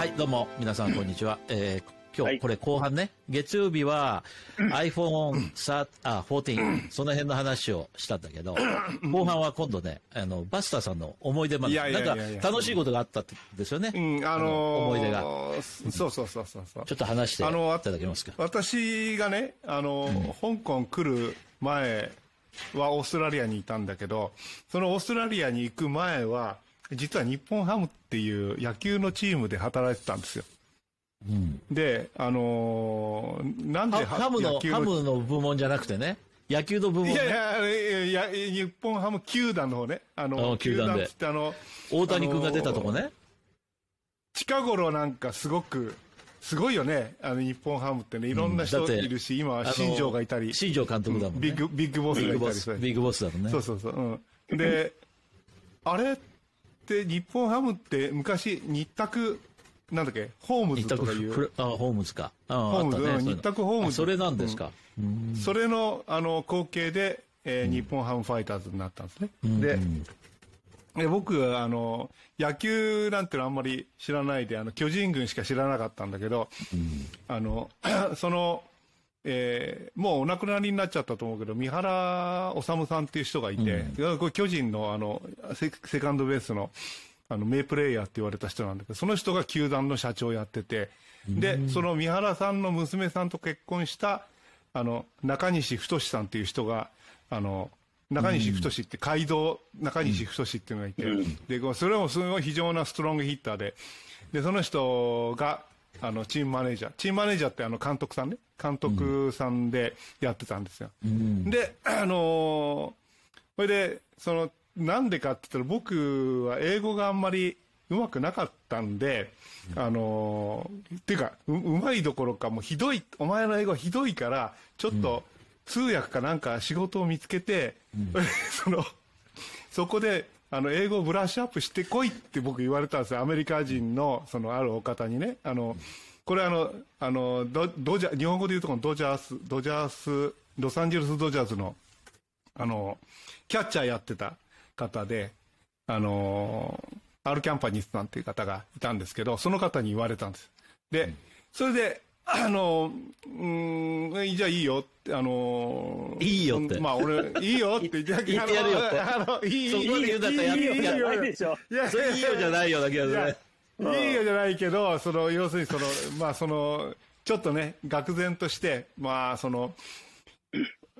はい、どうも、皆さん、こんにちは。えー今日、これ後半ね、月曜日は iPhone さあ14、その辺の話をしたんだけど、後半は今度ね、あの、バスターさんの思い出まで、いやいやいやいやなんか楽しいことがあったんですよね。うん、あのー思い出が。そうそうそうそうそう。ちょっと話していただけますか？私がね、あの、香港来る前はオーストラリアにいたんだけど、そのオーストラリアに行く前は、実は日本ハムっていう野球のチームで働いてたんですよ。で、あのーなんでハハムの、ハムの部門じゃなくてね、野球の部門ね。いやいやいや、日本ハム球団の方ね。あの、あ球団でっつってあの、大谷君が出たとこね。近頃なんかすごく、すごいよね。あの、日本ハムってね、いろんな人いるし、今はあの新庄がいたり、新庄監督だもんね。ビッグ、ビッグボスがいたりビッグボスだもんね。そうそうそう。うん。で、あれって日本ハムって昔日卓、なんだっけ、ホームズとかいう、あ、ホームズか。あホームズね日卓ホームズ。あそれなんですか。うん。それの、あの、後継で、えー日本ハムファイターズになったんですね。で、で僕はあの野球なんてのあんまり知らないであの巨人軍しか知らなかったんだけど、あの その、えーもうお亡くなりになっちゃったと思うけど三原治さんっていう人がいて、これ巨人のあのセセカンドベースのあの名プレーヤーって言われた人なんだけどその人が球団の社長をやっててでその三原さんの娘さんと結婚したあの中西太さんっていう人があの中西太って街道中西太っていうのがいて、でこうそれもすごい非常なストロングヒッターででその人があのチームマネージャー。チームマネージャーってあの監督さんね。監督さんでやってたんですよ、であのーそれでそのなんでかって言ったら僕は英語があんまりうまくなかったんで、あのーっていうかううまいどころかもうひどいお前の英語ひどいからちょっと通訳かなんか仕事を見つけて、そのそこであの英語をブラッシュアップしてこいって僕言われたんですよ。アメリカ人のそのあるお方にね。あのこれあのあのドドジャ日本語で言うとこのドジャースドジャースロサンゼルスドジャースのあのキャッチャーやってた方であのアル・キャンパニスさんっていう方がいたんですけどその方に言われたんです。で、それであのうんじゃあいいよ。ってあのいいよって。まあ俺いいよって言ってやるよって。あのいいそこまで言うんだったらやっていないでしょ。いやそれいいよじゃないような気がするね。いいよじゃないけど、その、要するにその、まあその、ちょっとね、愕然として、まあその、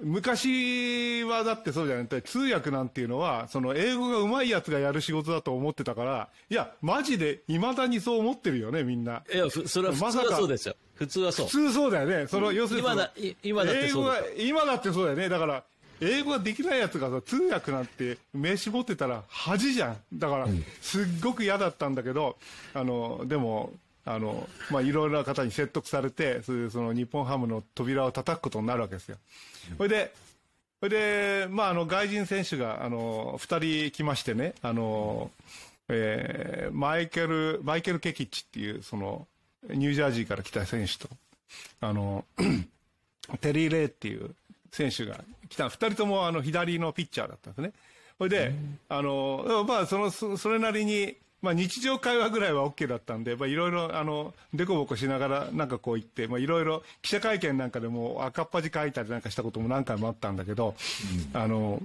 昔はだってそうじゃない通訳なんていうのは、その英語が上手いやつがやる仕事だと思ってたから、いや、マジで未だにそう思ってるよね、みんな。いや、ふそれは普通はそうですよ。普通はそう普。通そうだよね。その、要するに今だ、い今だって英語がそうですよ。、今だってそうだよね。だから、英語ができないやつがさ、通訳なんて名刺持ってたら恥じゃん。だから、すっごく嫌だったんだけど、あの、でも、あの、まあ、いろいろな方に説得されて、それでその日本ハムの扉を叩くことになるわけですよ。それで、それで、まあ、あの、外人選手が、あの、二人来ましてね、あの、えーマイケル、マイケル・ケキッチっていう、その、ニュージャージーから来た選手と、あの、テリー・レイっていう選手が来た。二人ともあの左のピッチャーだったんですね。それで、あの、まあ、その、そそれなりに、まあ、日常会話ぐらいは OK だったんで、まあ、いろいろ、あの、でこぼこしながら、なんかこう言って、まあ、いろいろ、記者会見なんかでも赤っ端書いたりなんかしたことも何回もあったんだけど、あの、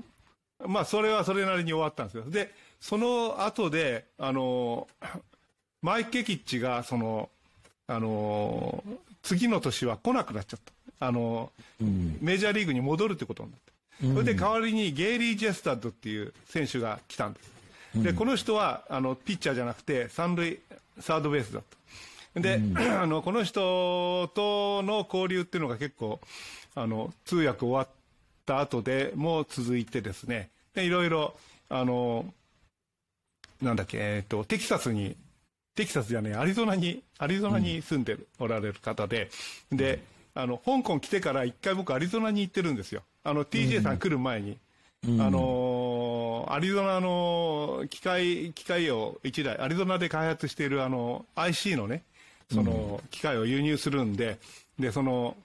まあ、それはそれなりに終わったんですよ。で、その後で、あの、マイケキッチが、その、あの、次の年は来なくなっちゃった。あの、メジャーリーグに戻るってことになって。それで代わりにゲイリー・ジェスタッドっていう選手が来たんです。で、この人は、あの、ピッチャーじゃなくて、三塁、サードベースだった。で、あの、この人との交流っていうのが結構、あの、通訳終わった後でも続いてですね、でいろいろ、あの、なんだっけ、えっ、と、テキサスに、テキサスじゃねえ、アリゾナに、アリゾナに住んでおられる方で、で、あの、香港来てから一回僕アリゾナに行ってるんですよ。あの、TJ さん来る前に。あのーアリゾナの機械、機械を一台、アリゾナで開発しているあの、IC のね、その、機械を輸入するんで、で、その、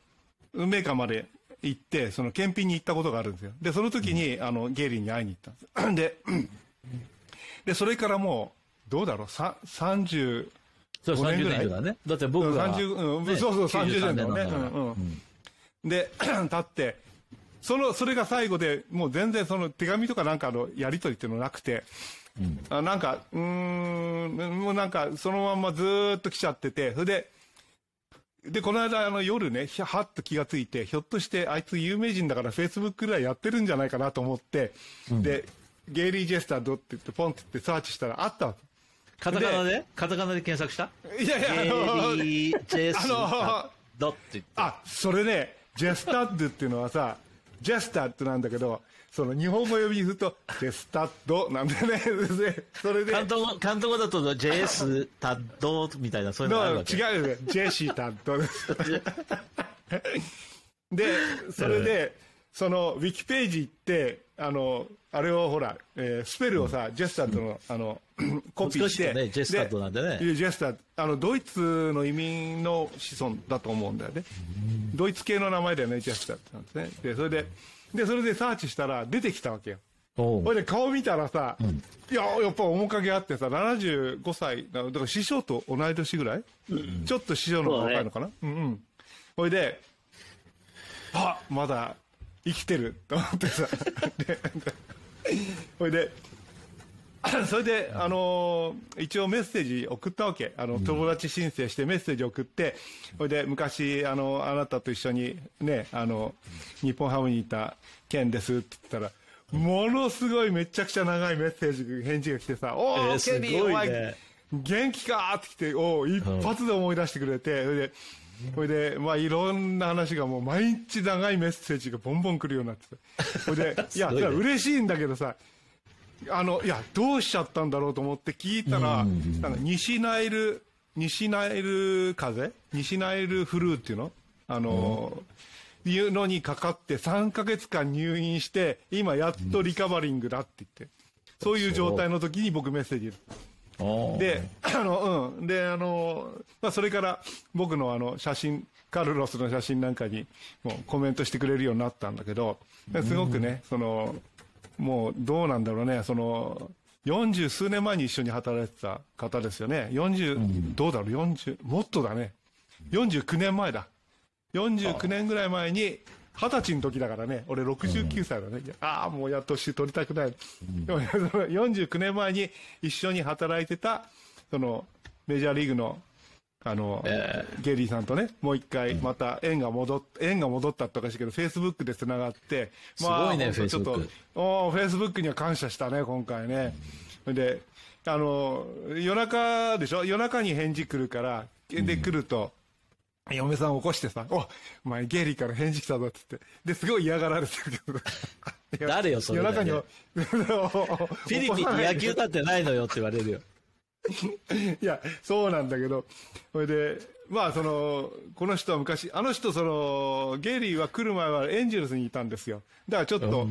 運命館まで行って、その、検品に行ったことがあるんですよ。で、その時に、あの、ゲイリーに会いに行ったんです。で、で、それからもう、どうだろう、さ30、そう、5 30年だね。だって僕が、30うんねそうそう30 93年だもんねうんうんで 経ってそのそれが最後でもう全然その手紙とかなんかのやり取りっていうのなくて、あなんかうーんもうなんかそのまんまずーっと来ちゃっててそれででこの間あの夜ねひゃはっと気がついてひょっとしてあいつ有名人だからフェイスブックぐらいやってるんじゃないかなと思って、でゲイリー・ジェスタードって言ってポンって言ってサーチしたらあったわカタカナで？カタカナで検索した？けいやいやあのゲリー・ジェスあのドって言って。あそれねジェスタッドっていうのはさジェスタッドなんだけどその日本語呼びにするとジェスタッドなんだよね。で それで関東語、関東語だと、ジェス、タッドみたいな、そういうのがあるわけ。違うよね。ジェシータッドです。でそれで、そのウィキページ行ってあのあれをほら、えースペルをさ、ジェスタッドのあの コピーして。ねジェスタなんでね。ジェスタあのドイツの移民の子孫だと思うんだよね、ドイツ系の名前だよねジェスタッドなんですね。でそれででそれでサーチしたら出てきたわけよ。ほいで顔見たらさ、いややっぱ面影あってさ75歳だだから師匠と同い年ぐらい、ちょっと師匠の方が若いのかな？う,、んうん。ほいであまだ生きてると思ってさ。でほいで それで、あのー一応メッセージ送ったわけ。あの友達申請してメッセージ送ってそれで昔あのあなたと一緒にねあの日本ハムにいたケンですって言ったらものすごいめちゃくちゃ長いメッセージ返事が来てさ「おーケニーお前元気か?」って来ておー一発で思い出してくれて、それで それでまあいろんな話がもう毎日長いメッセージがボンボン来るようになってて。それで いやい嬉しいんだけどさあのいやどうしちゃったんだろうと思って聞いたら、なんか西ナイル西ナイル風？邪西ナイルフルーっていうの？あの、いうのにかかって3ヶ月間入院して今やっとリカバリングだって言って、そういう状態の時に僕メッセージで、あの、うん。で、あの、まあ、それから僕のあの、写真、カルロスの写真なんかにもうコメントしてくれるようになったんだけど、すごくね、その、もうどうなんだろうね、その、40数年前に一緒に働いてた方ですよね。40、どうだろう、40、もっとだね。49年前だ。49年ぐらい前に、二十歳の時だからね、俺69歳だね。ああ、もうやっと年取りたくない。でもその49年前に一緒に働いてた、その、メジャーリーグの、あの、ゲリーさんとね、もう一回、また縁が戻っ、縁が戻ったっておかしいけど、フェイスブックで繋がって、すごいね本当ちょっとおフェイスブックには感謝したね、今回ね。で、あの、夜中でしょ？夜中に返事来るから、で、来ると、嫁さん起こしてさ、おお前ゲイリーから返事来たぞって言って、で、すごい嫌がられてるけど。誰よそれ夜中に、フィリピンに野球だってないのよって言われるよ。いや、そうなんだけど、それで、まあ、その、この人は昔、あの人、その、ゲイリーは来る前はエンジェルスにいたんですよ。だからちょっと、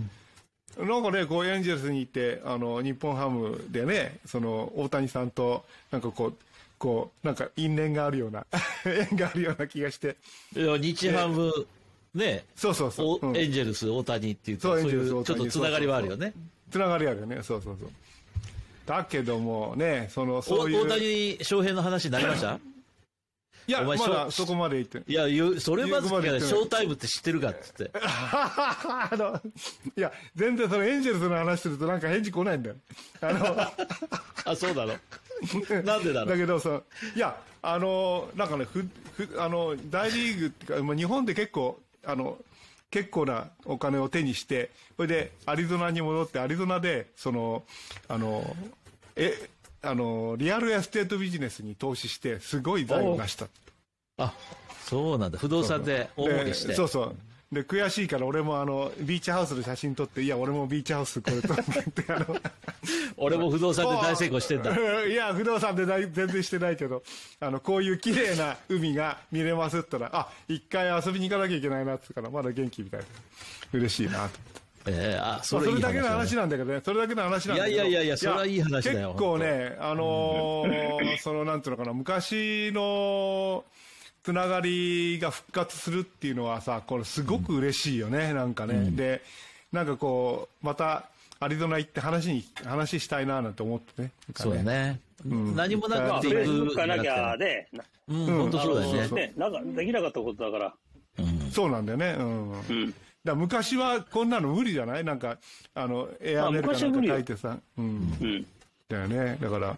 なんかね、こう、エンジェルスに行って、あの、日本ハムでね、その、大谷さんと、なんかこう、こう、なんか因縁があるような、縁があるような気がして、いや日ハム、ね、そうそうそう。うんおエンジェルス、大谷っていうと、そうそういうちょっとつながりはあるよね。つながりあるよね、そうそうそう。だけどもね、その、おそういう。大谷翔平の話になりました？いや、お前まだそこまで行って。いや、言うそれまずショータイムって知ってるかっつって。あの、いや、全然そのエンジェルスの話するとなんか返事来ないんだよ。あの、あ、そうだろ。なんでだろだけどさ、いや、あの、なんかね、ふ、ふ、あの、大リーグっていうか、まあ、日本で結構、あの、結構なお金を手にして、それでアリゾナに戻って、アリゾナで、その、あの、え、あの、リアルエステートビジネスに投資して、すごい財を成した。あ、そうなんだ。不動産で大儲けして。でそうそう。で、悔しいから俺もあの、ビーチハウスで写真撮って、いや、俺もビーチハウスこれ撮って、あの、俺も不動産で大成功してんだ。いや、不動産で大全然してないけど、あの、こういう綺麗な海が見れますって言ったら、あ、一回遊びに行かなきゃいけないなってから、まだ元気みたいな。嬉しいなと。ええあ、まあそそれいいれだけの話。なんだけどね、それだけの話なんだけど。いやいやいやいやそれはいい話だよ結構ね、あのーその、なんていうのかな、昔の、つながりが復活するっていうのはさ、これすごく嬉しいよね、なんかね。で、なんかこう、また、アリゾナ行って話に、話したいななんて思ってね。そうだね。ん何もなまあ、くていフェイスブッくクがなきゃで、なうん、本当そうだよね。ね、なんかできなかったことだから。そうなんだよね。うん。うん。だ昔はこんなの無理じゃない？なんか、あの、エアメルかなんか書いてさ。うん。うん。だよね。だから、だか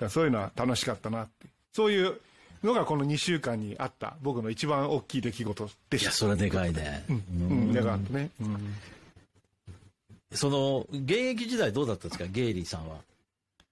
らそういうのは楽しかったなって。そういうのがこの2週間にあった僕の一番大きい出来事でいや、した。それはでかいね。うん、だからね。うん。その、現役時代どうだったんですか、ゲイリーさんは。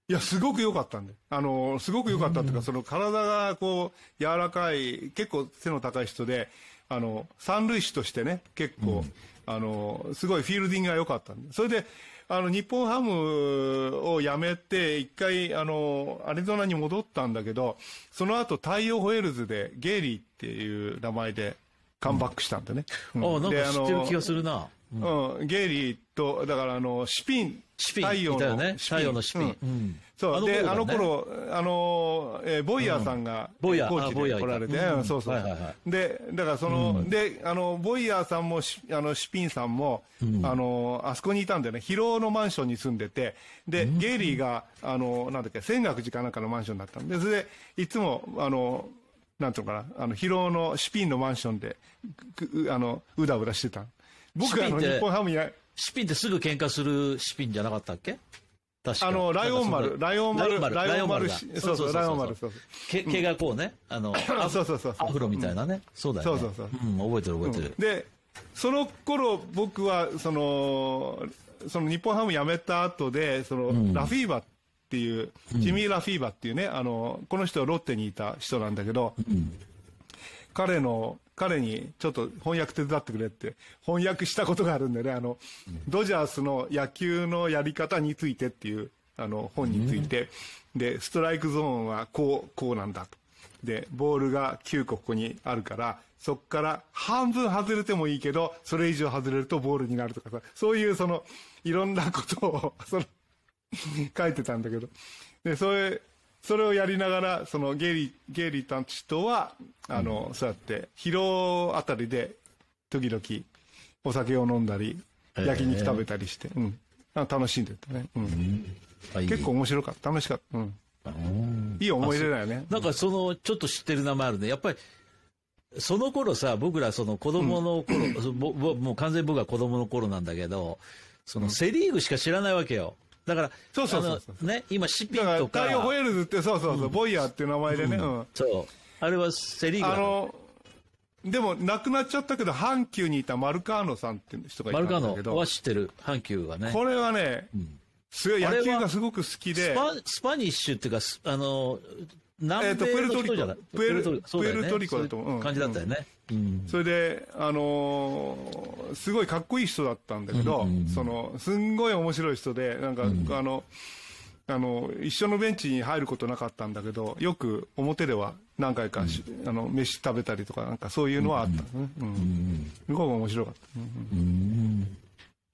いや、すごく良かったんで。あの、すごく良かったっていうか、その体がこう、柔らかい、結構背の高い人で、あの、三塁手としてね、結構、あの、すごいフィールディングが良かったんで。それで、あの、日本ハムを辞めて、一回、あの、アリゾナに戻ったんだけど、その後、太陽ホエールズで、ゲイリーっていう名前で、カムバックしたんでね。うんああ、なんでか知ってる気がするな。うん、ゲイリーと、だからあの、シピン。シピン、太陽いたよね。の太陽のシピン。う。んうんそう、で、あの頃、あの、えーボイヤーさんが、ボイヤー。コーチあボイヤーいた。で来られて、うん。うんそうそう。はいはいはで、だからその、で、あの、ボイヤーさんもし、あの、シピンさんも、あの、あそこにいたんだよね。広尾のマンションに住んでて、で、ゲイリーが、あの、なんだっけ、仙岳寺かなんかのマンションだったんで、それで、いつも、あの、なんていうのかな、あの、広尾のシピンのマンションで、あの、うだうだしてた。僕あの、日本ハムや、シピンってすぐ喧嘩するシピンじゃなかったっけ？確かあの、ライオン丸、ライオン丸、ライオン丸、だそうそう、ライオン丸、そうそう。毛毛がこうね、あの、あそうそうそうそう。アフロみたいなね。そうだよね。そうそうう。ん、覚えてる覚えてる。で、その頃僕は、その、その日本ハム辞めた後で、その、ラフィーバっていう、ジミー・ラフィーバっていうね、あの、この人はロッテにいた人なんだけど、彼の、彼にちょっと翻訳手伝ってくれって翻訳したことがあるんでね、あの、ドジャースの野球のやり方についてっていう、あの、本について、で、ストライクゾーンはこう、こうなんだと。で、ボールが9個ここにあるから、そこから半分外れてもいいけど、それ以上外れるとボールになるとかさ、そういうその、いろんなことを、その、書いてたんだけど。で、それ、それをやりながら、そのゲイリー、ゲイリーたちとは、あの、そうやって、広尾あたりで、時々、お酒を飲んだり、焼肉食べたりして、うん。あ楽しんでたね。うん。結構面白かった。楽しかった。うん。いい思い出だよね。なんかその、ちょっと知ってる名前あるね。やっぱり、その頃さ、僕らその子供の頃、そぼぼもう完全に僕は子供の頃なんだけど、そのセリーグしか知らないわけよ。だから、そうそうそうそうね、今シピだから、ンとか、太陽ホエールズって、そうそうそう、ボイヤーっていう名前でね。うん。そう。あれはセリーグあの、でも、亡くなっちゃったけど、阪急にいたマルカーノさんっていう人がいたマルカーノんだけどは、知ってる、阪急はね。これはね、すごい野球がすごく好きで、スパスパニッシュっていうか、すあの、南米のトリコ。人じゃない？プエルそうだよね。プエルトリコだと思う。感じだったよね。うん。それで、あのーすごいかっこいい人だったんだけど、その、すんごい面白い人で、なんか、あの、あの、一緒のベンチに入ることなかったんだけど、よく表では何回かし、あの、飯食べたりとか、なんかそういうのはあったのね。うん。すごく面白かった。うん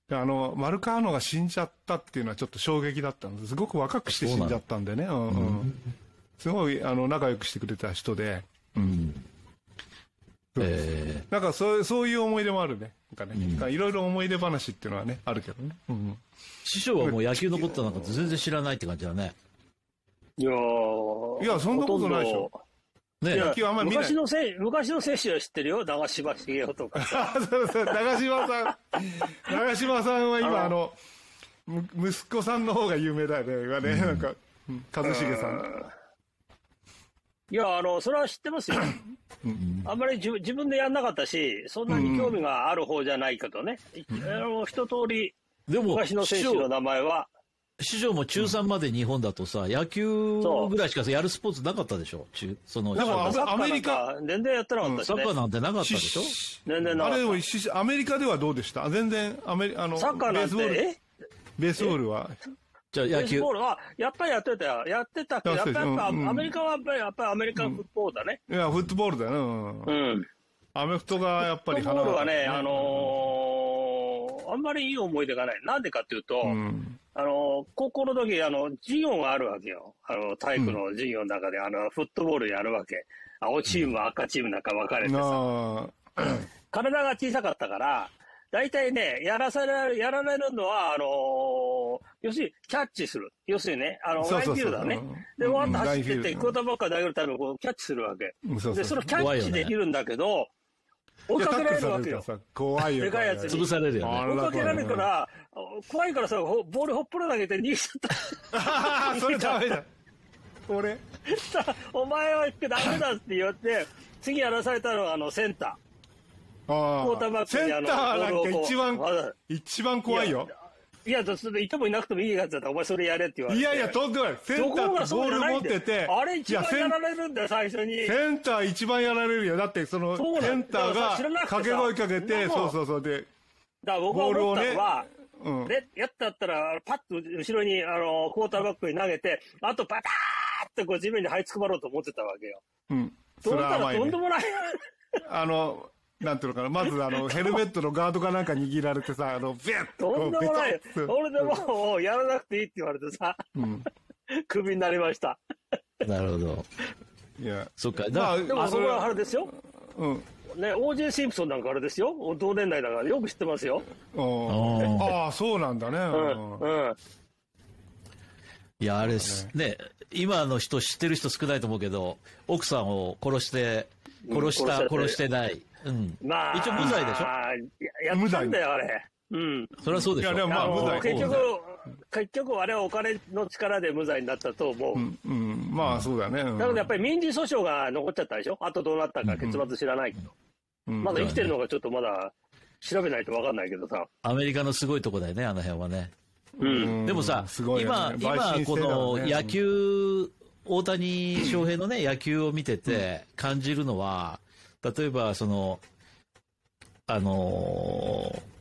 であの、マルカーノが死んじゃったっていうのはちょっと衝撃だったんです。すごく若くして死んじゃったんでね。うんうん。すごい、あの、仲良くしてくれた人で、えなんかそうそういう思い出もあるね。なんかね、いろいろ思い出話っていうのはね、あるけどね。うん、ー師匠はもう野球のことなんか全然知らないって感じだね。いやーいやそんなことないでしょほね野球あんまり見ない昔の選手、昔の選手は知ってるよ。長嶋茂雄とか。あそうそう、長嶋さん。長嶋さんは今、あの、む息子さんの方が有名だよね。今ね、なんか、うん一茂さん。いや、あの、それは知ってますよ。あんまり自自分でやんなかったし、そんなに興味がある方じゃないけどね。あの、一通り、でも、昔の選手の名前は、師匠も中3まで日本だとさ、野球ぐらいしかやるスポーツなかったでしょ？中その、でもサッカーなんアメリカ。か全然やってなかったしね。サッカ。ーなんてなかったでしょ？全然なかっあれでもしアメリカではどうでした？全然アメリあのた。サッカーなんて、ベースボール。え？ベースボールはじゃあ野球ベースボ。ールは、やっぱりやってたよ。やってたけど、やっぱりうんうんアメリカはやっぱり、やっぱりアメリカンフットボールだね。いやフットボールだよね、うんうん。アメフトがやっぱりフットボールはね、花あのーあんまりいい思い出がない。なんでかっていうと、うんあのー高校の時、あの、授業があるわけよ。あの、体育の授業の中で、あの、フットボールやるわけ。青チーム、赤チームなんか分かれてさ。あ 体が小さかったから、大体ね、やらされる、やられるのは、あのー要するに、キャッチする。要するにね、あの、ラインそうそうそうフィールダーねうん。で、わーっと走ってって、クォーターバックが投げるためにこうキャッチするわけ。うんそうそうで、それをキャッチできるんだけど、追いかけられるわけよ。さ怖いよ。でかいやつに潰されるよね。あ追いかけられるから、怖いからさ、ほボールほっぽら投げて逃げちゃった。あ ーそれダメだ。俺？さ お前はダメだって言って、次やらされたのはあのセンタあー。クォーターバックにあのセンターなんか一番ボールをこう一番怖いよ。いや、それでいてもいなくてもいいやつだったら、お前それやれって言われて。いやいや、とんでもない。センタところがーってボールそうじゃない持ってて。あれ一番やられるんだよ、最初に。センター一番やられるよ。だって、その、そうなんだセンターだから知らなくてさが掛け声かけて、そんなもんそうそうそう。で、だから僕は思ったのは、うん。で、やったったら、パッと後ろに、あの、クォーターバックに投げて、あとパターってこう地面に這いつくばろうと思ってたわけよ。うん。そしたら。とんでもない。あの、なんていうのかな。まず、あの、ヘルメットのガードかなんか握られてさ、あの、ビュッととんでもない。俺でもうやらなくていいって言われてさ、うん。クビになりました。なるほど。いや。そっか。まあだでも僕それはあれですよ。うん。ね、OJ シンプソンなんかあれですよ。同年代だからよく知ってますよ。うんあああ、そうなんだね。うん。うん。いや、あれです。ね、今の人知ってる人少ないと思うけど、奥さんを殺して、殺した、うん殺してない。うん。まあ。一応無罪でしょ？ややったんだよ、あれ。うん。それはそうでしょ。いやでもまあ無罪結局結局あれはお金の力で無罪になったと思う。うん。うん。まあ、そうだね。うんだけどやっぱり民事訴訟が残っちゃったでしょ？あとどうなったか結末知らないけど。うんまだ生きてるのがちょっとまだ調べないと分かんないけどさ。アメリカのすごいとこだよね、あの辺はね。うん。でもさ、すごいよ今、ね今、陪審この野球、大谷翔平のね、野球を見てて感じるのは、例えば、その、あのー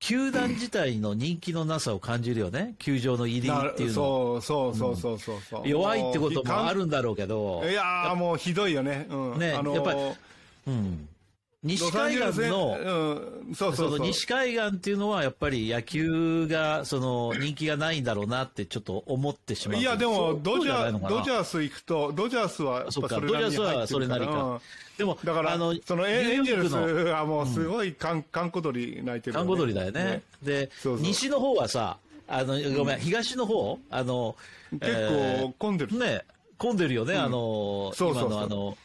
球団自体の人気のなさを感じるよね、球場の入りなっていうの。そうそうそうそうそうそう。弱いってこともある。るんだろうけど、いやーもうひどいよね。うん。ねあのーやっぱりうん、西海岸の、うん、そう西海岸っていうのはやっぱり野球がその人気がないんだろうなってちょっと思ってしまう。いや、でも、そうドジャー、ドジャース行くと、ドジャースはやっぱそっかそれなりにドジャースはそれなりか。うんでも、だから、あの、そのエンジェルスはもうすごいかん、かんこ鳥鳴いてるよね。看護鳥だよね。でそうそう。西の方はさ、あの、ごめん、東の方あの、結構混んでる。ね、混んでるよね、あの、そうそうそう。今のあの、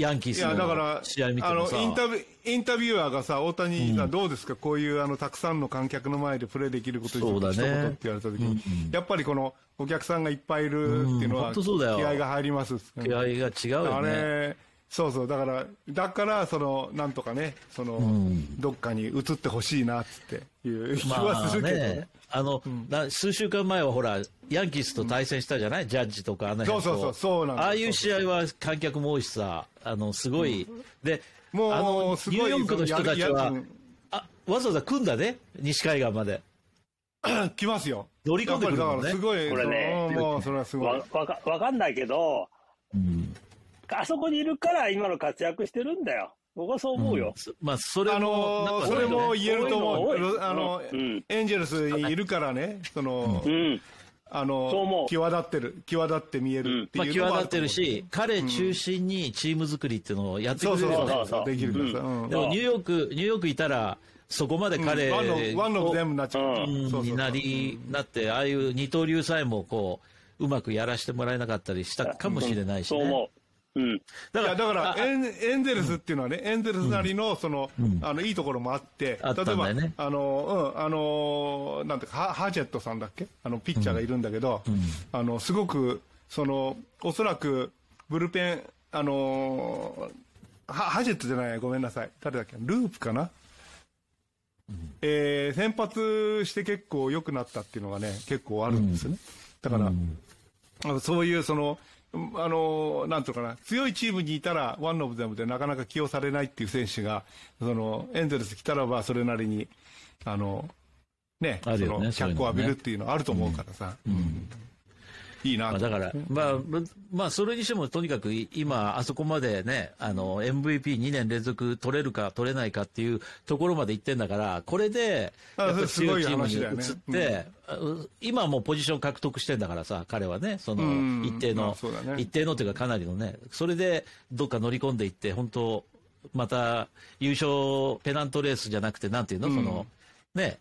ヤンキースのだから、試合見てあの、もさ。インタビュー、インタビュアーがさ、大谷さんどうですか、こういう、あの、たくさんの観客の前でプレーできることにそうだね一言って言われた時に、やっぱりこの、お客さんがいっぱいいるっていうのうんは、うだよ気合が入ります。気合が違うよあね。れ、そうそう、だから、だから、その、なんとかね、その、どっかに移ってほしいな、つっていう気はまあするけどねね。、あの、な数週間前はほら、ヤンキースと対戦したじゃない、ジャッジとかあの辺と。そうそうそうそうなんああいう試合は観客も多いしさ、あの、すごい、で、もうあの、すごいニューヨークの人たちはあ、わざわざ来んだね、西海岸まで。来ますよ。乗り込んでくるもんねすごい、これね。もう、それはすごい。わ。わかわかんないけど、あそこにいるから今の活躍してるんだよ。僕はそう思うよ。そまあ、それあも、のなんかそれも言えると思う。多いの多い。あの、うん。エンジェルスにいるからね、その、うん。あの際立ってる、際立って見えるってまあ、いうのもあ際立ってるし、彼中心にチーム作りっていうのをやってくれるよね。そうそうそう、できるからさ。うん。でも、ニューヨーク、ニューヨークいたら、そこまで彼ワンの、ワンの全部になっちゃう。うん。そうそうそう。になり、なって、ああいう二刀流さえも、こう、うまくやらせてもらえなかったりしたかもしれないしね。そう思う。うん。だいやだからあエン、エンゼルスっていうのはね、エンゼルスなりの、その、あの、いいところもあって、例えば、あの、うん、あの、なんていうか、ハハジェットさんだっけ？あの、ピッチャーがいるんだけど、あの、すごく、その、おそらく、ブルペン、あの、はハジェットじゃない、ごめんなさい。誰だっけ？ループかな？えー先発して結構良くなったっていうのがね、結構あるんですよね。だから、あのそういうその、うんあの、なんとかな、強いチームにいたら、ワンオブゼムでなかなか起用されないっていう選手が、その、エンゼルス来たらば、それなりに、あの、ね、あるよねその、脚光を浴びるっていうのはあると思うからさ、いいなまあ、とだから、まあ、ぶまあ、それにしても、とにかくい今、あそこまでね、あの、MVP2 年連続取れるか取れないかっていうところまで行ってんだから、これで、すごい強いチームに移って、う今はもうポジション獲得してんだからさ、彼はね、そのうん、一定の、まあね。一定のというかかなりのね、それでどっか乗り込んでいって、本当また優勝ペナントレースじゃなくて、なんていうの、その、ね、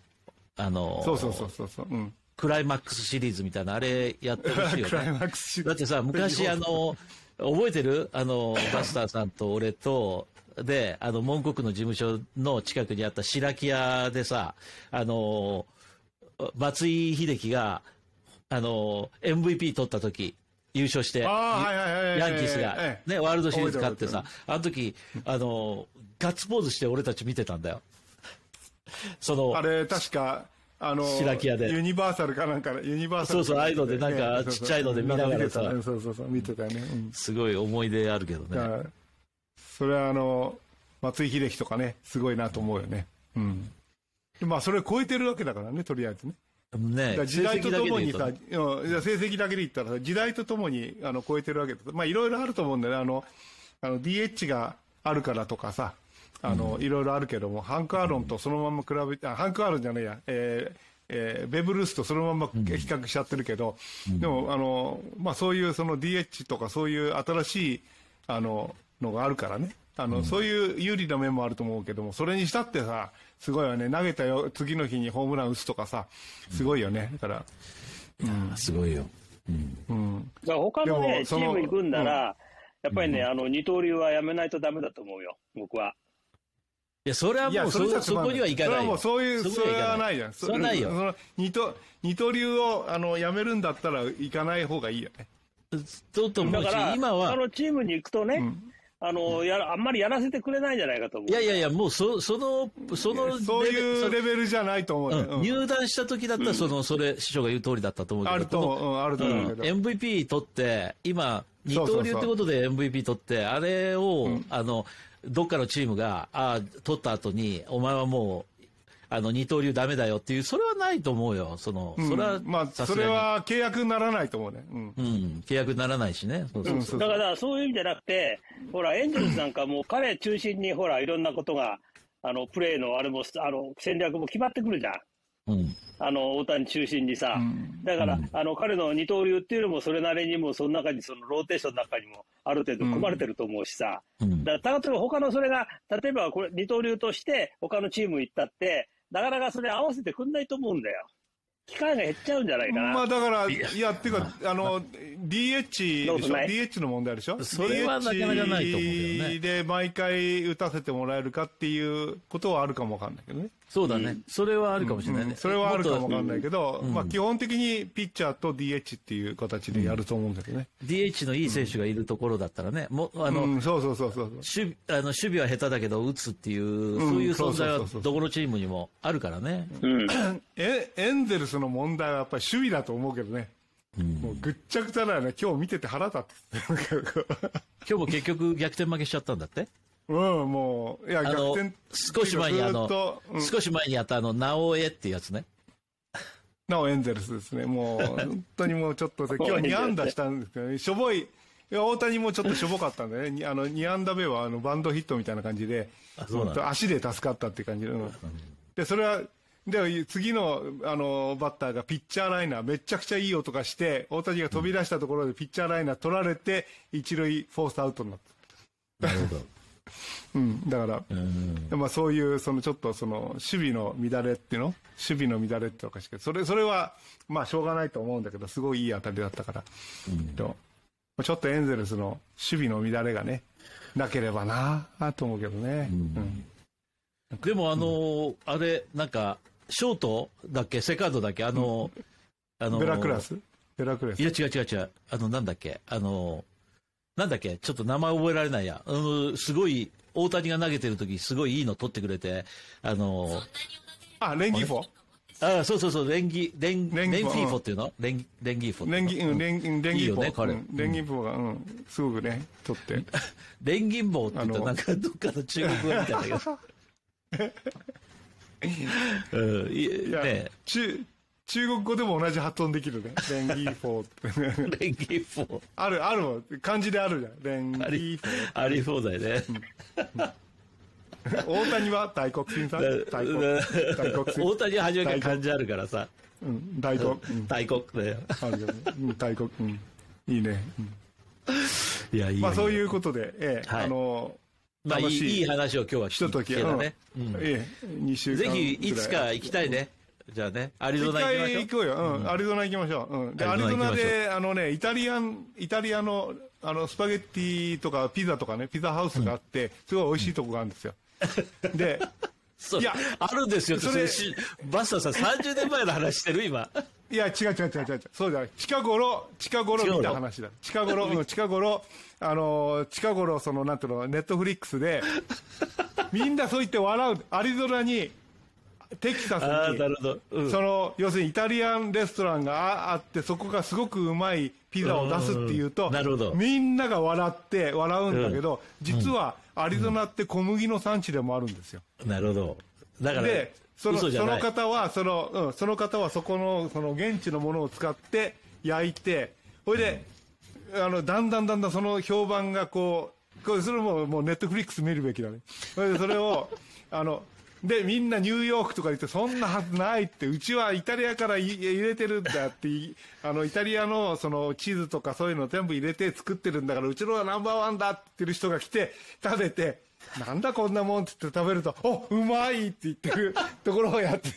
あの、そうそうそうそうそう。うん。クライマックスシリーズみたいな、あれやってほしいよ クライね。マックスシリーズだってさ、昔あの、覚えてる？あの、バスターさんと俺と、で、あの、門国の事務所の近くにあった白木屋でさ、あの、松井秀喜が、あの、MVP 取った時、優勝して。ヤンキースがえ、えね、ワールドシリーズ勝ってさ覚、あの時、あの、ガッツポーズして俺たち見てたんだよ。その、あれ、確か、あの、白木屋でユニバーサルかなんか、ユニバーサルかそうそうああいうのでなんかええちっちゃいので見ながらさそうそうそう、見てたよね。うんすごい思い出あるけどね。それはあの、松井秀喜とかね、すごいなと思うよね。うん。でまあ、それを超えてるわけだからね、とりあえずね。だね時代とともにさ、成績だけで言ううんいや成績だけで言ったらさ、時代とともにあの超えてるわけだまあ、いろいろあると思うんだよね。あの、あの DH があるからとかさ、あの、いろいろあるけども、ハンク・アーロンとそのまま比べて、あハンク・アーロンじゃないや、えーえーベブ・ルースとそのまま比較しちゃってるけど、でも、あの、まあ、そういうその DH とかそういう新しい、あの、のがあるからね。あの、そういう有利な面もあると思うけども、それにしたってさ、すごいよね。投げたよ、次の日にホームラン打つとかさ、すごいよね。だから、とすごいよ。うん。だから他のでね、チーム行くんなら、やっぱりね、あの、二刀流はやめないとダメだと思うよ、僕は。いや、それはもうそそそこにはいかないよ。それはもうそういう、それはないじゃん。それはないよその二刀二刀流をあのやめるんだったら行かない方がいいよね。とと思うしだから、、今はあ、のチームに行くとね、あの、やら、あんまりやらせてくれないんじゃないかと思う。いやいやいや、もうそその、そのそういうレベルじゃないと思うね。うんうん入団した時だったら、その、それ、師匠が言う通りだったと思うけど、あると思う、うんあると思うけど。MVP 取って、今、二そうそうそう刀流ってことで MVP 取って、あれを、あの、どっかのチームが、ああ、取った後に、お前はもう、あの、二刀流ダメだよっていう、それはないと思うよ。その、うんそれは、まあ、それ、は契約にならないと思うね。うん。うん、契約にならないしね。そうそううんそうだから、そういう意味じゃなくて、ほら、エンゼルスなんかもう彼中心に、ほら、いろんなことが、あの、プレーのあれも、あの、戦略も決まってくるじゃん。うん。あの、大谷中心にさ。だから、あの、彼の二刀流っていうのも、それなりにも、その中に、そのローテーションの中にも、ある程度組まれてると思うしさ。うんだから、例えば他のそれが、例えばこれ、二刀流として、他のチーム行ったって、なかなかそれ合わせてくんないと思うんだよ。機会が減っちゃうんじゃないかな。まあだから、いや、っていうか、あの、DH でしょ ?DH の問題でしょ？それはなかなかないと思うけどねで毎回打たせてもらえるかっていうことはあるかもわかんないけどね。そうだね。それはあるかもしれないね。うんそれはあるかもわかんないけど、うんまあ基本的にピッチャーと DH っていう形でやると思うんだけどね。DH のいい選手がいるところだったらね、もう、あの、うん、そうそうそうそう。守備あの守備は下手だけど打つっていう、んそういう存在はどこのチームにもあるからね。うん。えエンゼルスの問題はやっぱり守備だと思うけどね。もうぐっちゃぐちゃだよね。今日見てて腹立って。今日も結局逆転負けしちゃったんだって？うん、もう、いや、逆転。少し前にあずのっと、うん少し前にやったあの、直江っていうやつね。なおエンゼルスですね。もう、本当にもうちょっと、今日は2安打したんですけどね、しょぼい、いや大谷もちょっとしょぼかったんでね、にあの2安打目はあのバンドヒットみたいな感じで、足で助かったっていう感じで、うんで、それは、で、次の、あの、バッターがピッチャーライナー、めちゃくちゃいい音がして、大谷が飛び出したところでピッチャーライナー取られて、一塁フォースアウトになった。なるほど。うん、だから、うん。まあそういう、そのちょっとその、守備の乱れっていうの？守備の乱れっておかしいけど、それ、それは、まあしょうがないと思うんだけど、すごいいい当たりだったから。でもまあちょっとエンゼルスの守備の乱れがね、なければなあと思うけどね。うん。でもあのーあれ、なんか、ショートだっけ？セカンドだっけ？あのーあのーベラクラス？ベラクラス？いや違う違う違う。あの、なんだっけ？あのーなんだっけ？ちょっと名前覚えられないや。あのすごい、大谷が投げてる時すごいいいの取ってくれて、あのーあ、レンギーフォあそうそうそう、レンギ、レン、レンギーフォっていうの？レン、レンギーフォ。レンギ、うん、レン、うんレンギーフォいいよね彼うんレンギーフォが、うん、すごくね、取って。レンギンボウって言ったらなんかどっかの中国語みたいだけど。うん、いね中、中国語でも同じ発音できるね。レンギーフォーって。レンギーフォー。ある、あるわ。漢字であるじゃん。レンギあーりフォ、あり放題ね。ー。大谷は大国新さん大国。大国大新。谷は初めから漢字あるからさ。うん、大国。うん、大国だよ。大国。うん。いいね。うんいや、いいよまあそういうことで、ええ、はいあの、まあいい話を今日は聞けたね。うんええ、2週間ぜひいつか行きたいね。じゃあね、アリゾナ行きましょう。一回行こうよ、うん、アリゾナ行きましょう。うん、で、アリゾナで、あのね、イタリアン、イタリアの、あの、スパゲッティとかピザとかね、ピザハウスがあって、すごい美味しいとこがあるんですよ。で、いやあるんですよ。それそれしバスターさん30年前の話してる今。いや、違う違う違う違う。そうじゃない。近頃、近頃見た話だ。近頃、うん近頃、あのー、近頃、その、なんていうの、ネットフリックスで、みんなそう言って笑う。アリゾナに、テキサスにな、るほど。うんその、要するにイタリアンレストランがああって、そこがすごくうまいピザを出すっていうと、うんなるほどみんなが笑って、笑うんだけど、実はアリゾナって小麦の産地でもあるんですよ。なるほど。だから、で、そのその。方は、その、うん、その方はそこの、その現地のものを使って焼いて、ほいで、あの、だんだんだんだんその評判がこう、これ、それももうネットフリックス見るべきだね。それを、あの、で、みんなニューヨークとか言って、そんなはずないって、うちはイタリアからい入れてるんだってい、あの、イタリアのそのチーズとかそういうの全部入れて作ってるんだから、うちのはナンバーワンだって言ってる人が来て、食べて、なんだこんなもんって言って食べると、おうまいって言ってる ところをやって、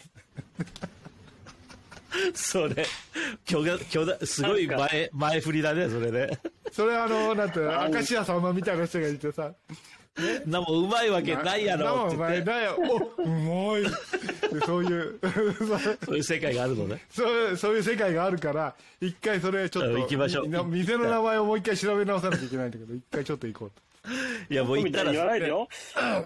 それ、巨大、巨大、すごい前、前振りだね、それね。それあの、なんて、明石家さんまみたいな人がいてさ、なもううまいわけないやろって言って、だよ、おうまいでそういう、そういう世界があるのね。そういう、そういう世界があるから、一回それちょっと、うん行きましょうみ店の名前をもう一回調べ直さなきゃいけないんだけど、一回ちょっと行こうと。いや、もう行ったらみたいに言わないでよ。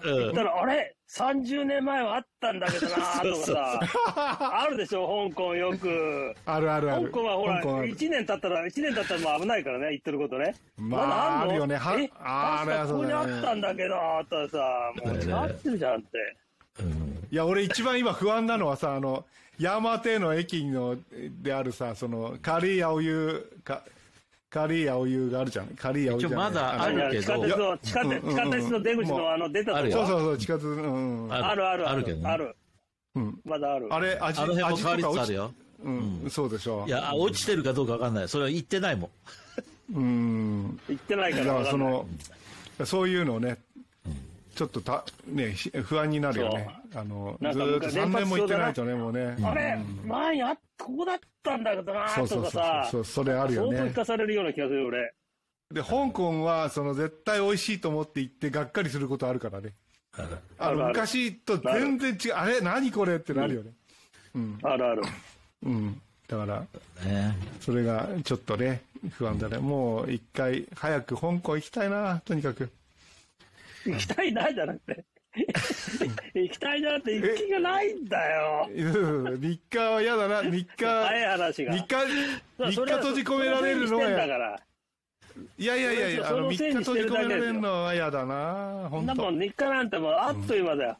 うん言ったら、あれ ?30 年前はあったんだけどな そうとそうかさ、あるでしょ、香港よく。あるあるあ香る。港はほら、香港ある1年経ったら、1年経ったらもう危ないからね、言ってることね。まあだあんの？あるよねはえ、あーあれここにあったんだけど、とかさ、もう違ってるじゃんって。いや、俺一番今不安なのはさ、あの、ヤマテの駅の、であるさ、その、カリー青湯、か、カリー青湯があるじゃん。カリー青湯じゃない一応まだのあるけど地下鉄の、地下鉄、うんうんうん地下鉄の出口のあの、出たとあるよこ。そうそうそう、地下鉄、うんうん。ああるあるあるけどねある。うんまだある。あれ、味、あの辺も味変わりつつあるよ。うん、そうでしょい。や、あ落ちてるかどうかわかんない。それは言ってないもん。うん。行ってないかだからか。その、そういうのをね、ちょっとた、ね、ひ不安になるよね。あの、ずっと3年も行ってないとね、連もうね。あれ前あここだったんだけどなそうそうそうとかさ、そう、それあるよね相当聞。かされるような気がする、俺。で、香港は、その、絶対美味しいと思って行って、がっかりすることあるからね。あの、あるある昔と全然違う、あれ何これってなるよね。あるある。うん。だから、ねそれがちょっとね、不安だね。もう一回、早く香港行きたいな、とにかく。行きたいなじゃなくて。行きたいなって行く気がないんだよ。3日は嫌だな、3日、早い話が。3日、3日閉じ込められるのはだが、から。いやいやいやいや、あその、3のせいに日閉じ込められるのは嫌だな、そん本当なもん、日課なんてもうあっという間だよ。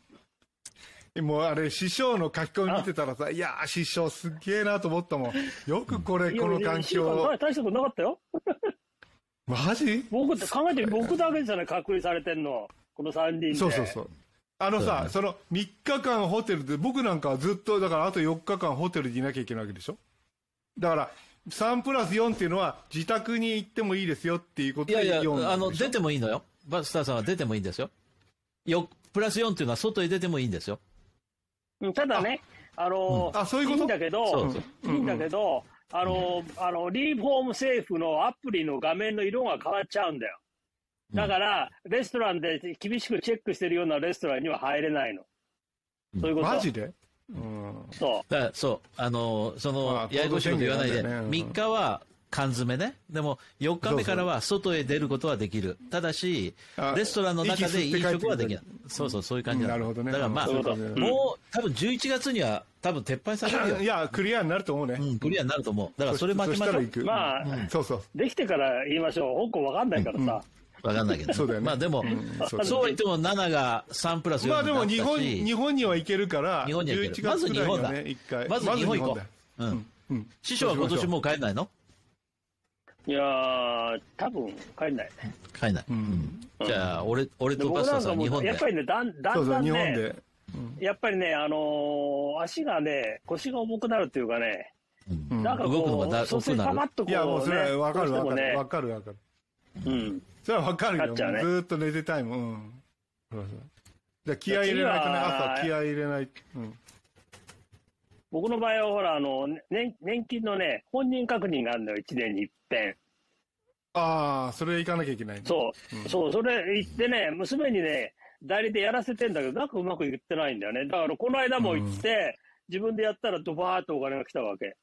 もうあれ、師匠の書き込み見てたらさ、いやー、師匠すっげえなと思ったもん。よくこれ、この環境。大したことなかったよ。マジ？僕って考えてみ僕だけじゃない、隔離されてんの。この3人で。そうそうそう。あのさ、その3日間ホテルで、僕なんかはずっと、だからあと4日間ホテルにいなきゃいけないわけでしょ？だから、3プラス4っていうのは、自宅に行ってもいいですよっていうことでいやいや、4あの、出てもいいのよ。バスターさんは出てもいいんですよ。よ、プラス4っていうのは外へ出てもいいんですよ。うんただね、あのあそういうこと？いんだけど、そうそういいんだけど、あの、あの、リーフホームセーフのアプリの画面の色が変わっちゃうんだよ。だから、レストランで厳しくチェックしてるようなレストランには入れないの。そういうこと。マジで？うん。そだからそう、あの、そまのあ、ややこしいこと言わないで、ねうん3日は缶詰ね。でも、4日目からは外へ出ることはできる。ただしあ、レストランの中で飲食はできない。そうそう、そういう感じうんなるほどねだからまあ、うんもそう多分11月には多分撤廃されるよ い。や、クリアになると思うね。うん、クリアになると思う。だからそれ待ちましょう。まあうんそうそう。う。できてから言いましょう。香港わかんないからさ。わかんないけど。そうだよねまあでも、うんそう言っても7が3プラス4まあでもに日本、日本には行けるから、日本には行ける11月ぐらいにはまず日本ね、一回。まず日本行こう。うん。うん。師匠は今年もう帰んないの？いやー、多分帰んない。帰んない。うん。じゃあ、俺、俺でとバスターさん日本でやっ。ぱりね、だんだそうんそう、だん日本ね、で。やっぱりね、あのー足がね、腰が重くなるっていうかね、うんなんか動くのこがだう、そう、ね、いや、もうそれはわかるわかる。わかるわかる。うん。それはわかるよ。かっちゃうねずーっと寝てたいもん。うんそうそうじゃあ気合い入れないとね、朝気合い入れない。うん。僕の場合はほら、あの、年年金のね、本人確認があるのよ、1年に一遍。ああ、それ行かなきゃいけないね。そう、そう、それ言ってね、娘にね、代理でやらせてんだけど、なんかうまくいってないんだよね。だから、この間も行って、自分でやったらドバーっとお金が来たわけ。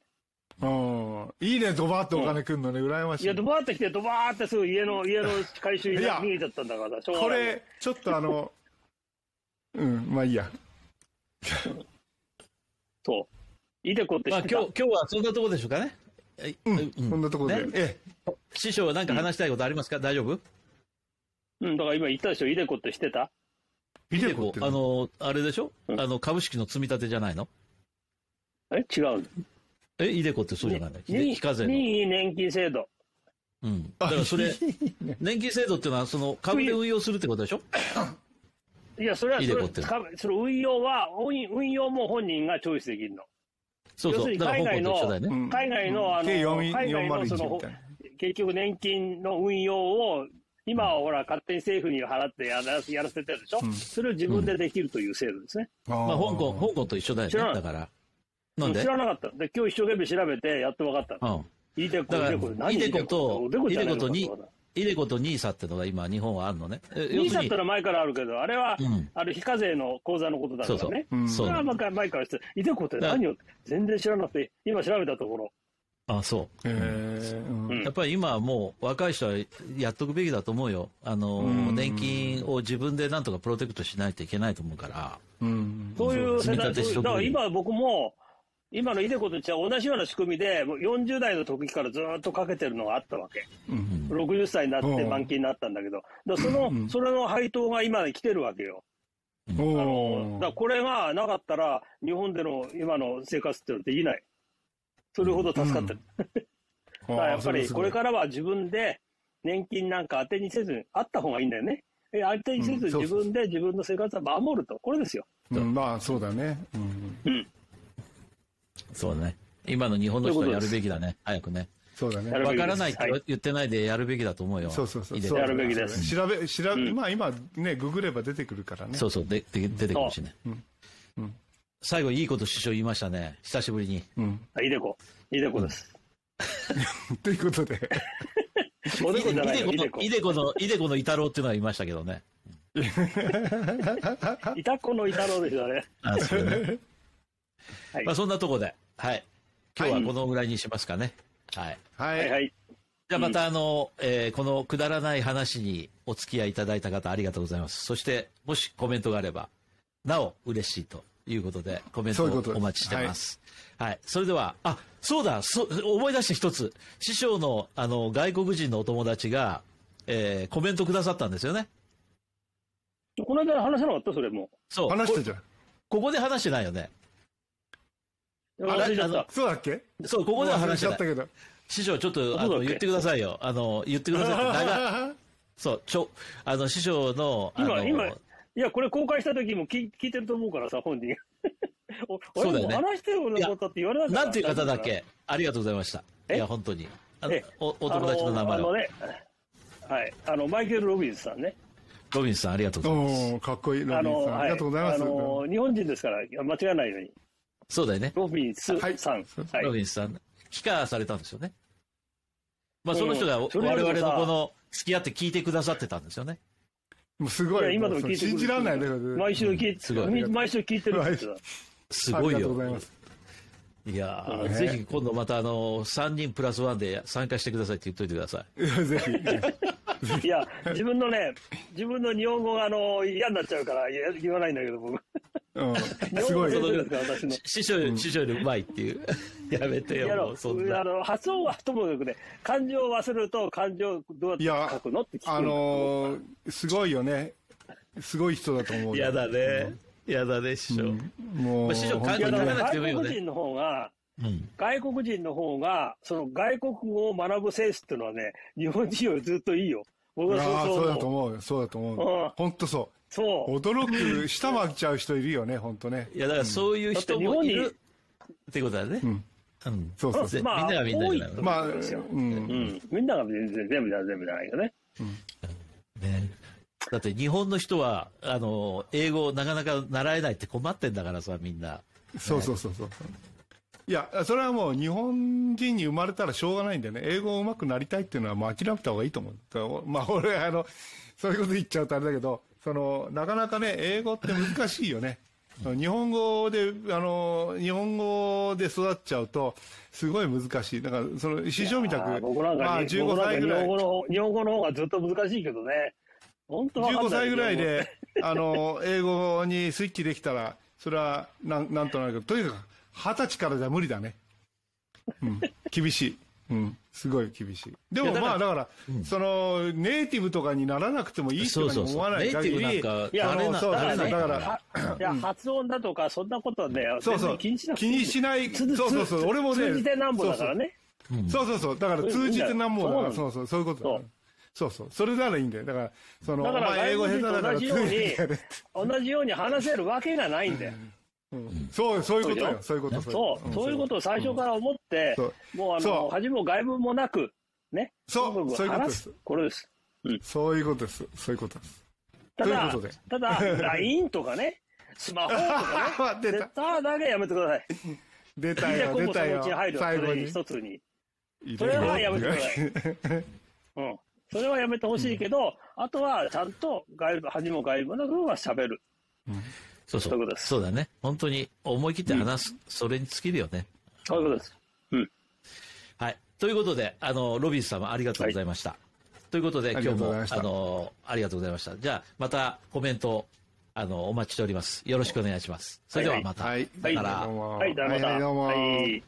うん。いいね、ドバーってお金くんのね、羨ましい。いや、ドバーって来て、ドバーってすぐ家の、家の回収に逃げちゃったんだから、これ、ちょっとあの、うん、まあいいや。そう。イデコって知まあってた、今日、今日はそんなところでしょうかね。えうん。こんなところで。ね。え師匠は何か話したいことありますか、大丈夫？うん、だから今言ったでしょ、イデコって知ってた？え。イデコってあの、あれでしょ、うん。あの、株式の積み立てじゃないの？え？違うえ、イデコってそうじゃないの？任非課税の？任意年金制度。うん。だからそれ、年金制度っていうのは、その、株で運用するってことでしょ？いや、それはそれイデコってかそれ運用は、運運用も本人がチョイスできるの。そうそう。要するに海外の海外の、あの、計海外のそ401の。結局年金の運用を、今はほら、勝手に政府に払ってやらやらせてるでしょ、うんそれを自分でできるという制度ですね。ままあ、香港、香港と一緒だよね。知らないだから。なんで？知らなかった。で、今日一生懸命調べて、やっと分かったの。うん。イデコ、イデコ、何イデコとイデコとにイデコとニーサってのが今、日本はあるのね。えニーサって要のは前からあるけど、あれは、うんあれ非課税の口座のことだからね。そうそう。れは前から前からして、イデコって何を全然知らなくて、今調べたところ、あ、そう。やっぱり今はもう若い人はやっとくべきだと思うよ。あの、うん年金を自分でなんとかプロテクトしないといけないと思うから。うんそういう世代、だから今僕も、今のイデコと違う同じような仕組みで、もう40代の時からずっとかけてるのがあったわけ。うん60歳になってうん満期になったんだけど、だその、うんそれの配当が今来てるわけよ。あのだからこれがなかったら、日本での今の生活っていうのはできない。それほど助かってる。だからやっぱりこれからは自分で年金なんか当てにせず、あった方がいいんだよね。え当てにせず自分で自分の生活は守ると。これですよ。うんまあそうだね。うんそうだね。今の日本の人はやるべきだね。早くね。そうだねわからないってはい言ってないでやるべきだと思うよ。そうそうそう。やるべきです調べ、調べ、うんまあ今ね、ググれば出てくるからね。そうそう、でで出てくるしね。うんうん最後いいこと師匠言いましたね。久しぶりに。うん。あイデコ。イデコです。ということで。おでこじゃないよ、イイデコの、デコ。イデコの、イデコのイタロウっていうのは言いましたけどね。イタコのイタロウでしたね。あ、そうね。は いまあそんなとこで、はい。今日はこのぐらいにしますかね。はい。は。はいいはい。じゃあまたあの、えーこのくだらない話にお付き合いいただいた方ありがとうございます。そして、もしコメントがあれば、なお嬉しいということで、コメントをお待ちしてます。はい。それでは、あ、そうだ、そ思い出して一つ。師匠の、あの、外国人のお友達が、えーコメントくださったんですよね。この間話さなかった？それも。そう。こ話したじゃん。ここで話してないよね。忘れちゃった。そうだっけ？そう、ここでは話しちゃった。けど。師匠、ちょっと、あの、言ってくださいよ。あの、言ってくださいって。長そう、ちょ、あの、師匠の、あの、今、今、いや、これ公開した時も聞聞いてると思うからさ、本人。おそうだよね俺も話してよ、こんなことって言われなかったなんていう方だっけ？ありがとうございました。いえや、本当に。あのえ？おお友達の名前を。ね、はい。あの、マイケル・ロビンスさんね。ロビンスさん、ありがとうございます。かっこいいロビンあの、さん。ありがとうございます。あの、日本人ですから、間違わないように。そうだよね。ロビンスはいさん。はい。ロビンスさん。帰化されたんですよね。まあ、その人がうん我々のこの、付き合って聞いてくださってたんですよね。もうすごい。今でもう聞いて信じられないね。毎週聞いすごいみ毎週聞いてるって言ってた。すごいありがとうございよま。す。いやー、ねぜひ今度またあの、3人プラス1で参加してくださいって言っといてください。いやぜひ。いや、自分のね、自分の日本語があの嫌になっちゃうから言言わないんだけど、僕。うん。日すごい。師匠、師匠よりうまいっていう。やめてよ、もうそんなあ。の発音はともかくね、漢字を忘れると漢字をどういややって書くのって聞くあのー、すごいよね。すごい人だと思うよ。やだね。やだね、師匠。うんもう、まあ師匠本当にいやだから漢字書かなくてもいいよね外国人の方が、うん。外国人の方が、その外国語を学ぶセンスっていうのはね、日本人よりずっといいよ。僕はああ、そうだとそう思う。思うよ。そうだと思うんう。本当そう。そう。驚く、舌巻いちゃう人いるよね、本当ね。いや、だからそういう人もいるってことだね。うん。うん。そうそうそう。まあみんながみんなじゃないの？多いまあ、う。そうですようんん。みんなが全然全部じゃ全部じゃないけどね。ねだって日本の人は、あの、英語なかなか習えないって困ってんだからさ、みんな。そうそうそうそう。いや、それはもう日本人に生まれたらしょうがないんでね、英語上手くなりたいっていうのはもう諦めた方がいいと思う。まあ俺、あの、そういうこと言っちゃうとあれだけど、その、なかなかね、英語って難しいよね。日本語で、あの、日本語で育っちゃうと、すごい難しい。だから、その、師匠みたく、僕なんか、まあ、15歳ぐらい。日本語の、日本語の方がずっと難しいけどね。本当15歳ぐらいで、あの、英語にスイッチできたら、それは、なん、なんとなく、とにかく、二十歳からじゃ無理だね。うん。厳しい。うん。すごい厳しい。でもまあだから、その、ネイティブとかにならなくてもいいって思わない限り、ネイティブなんか、いや、あそうだから、いや、発音だとか、そんなことね、そうそう、気にしな気にしない、そうそうそう、俺もね、通じてなんぼだからね。そうそう。そう、だから通じてなんぼだから、そうそう、そういうことだ。そう。そう、それならいいんだよ。だから、その、だから英語下手だから同じように、同じように話せるわけがないんだよ。そう、そういうことよ。そうい？うこと。そう、そういうことを最初から思って、もうあの、恥も外部もなく、ね？そう、そういうことです。これです。そういうことです。そういうことです。ただ、ただ、LINE とかね、スマホとかね、出ただけやめてください。出たよ、出たよ。最後に。一つに。それはやめてください。うん。それはやめてほしいけど、あとはちゃんと外部、恥も外部の部分は喋る。そうそう。そうだね。本当に思い切って話す、それに尽きるよね。そういうことです。うん。はい。ということで、あの、ロビン様ありがとうございました。はい、ということで、今日も、あの、ありがとうございました。じゃあ、またコメント、あの、お待ちしております。よろしくお願いします。それではまた。はい。はい。はい。どうも。はい。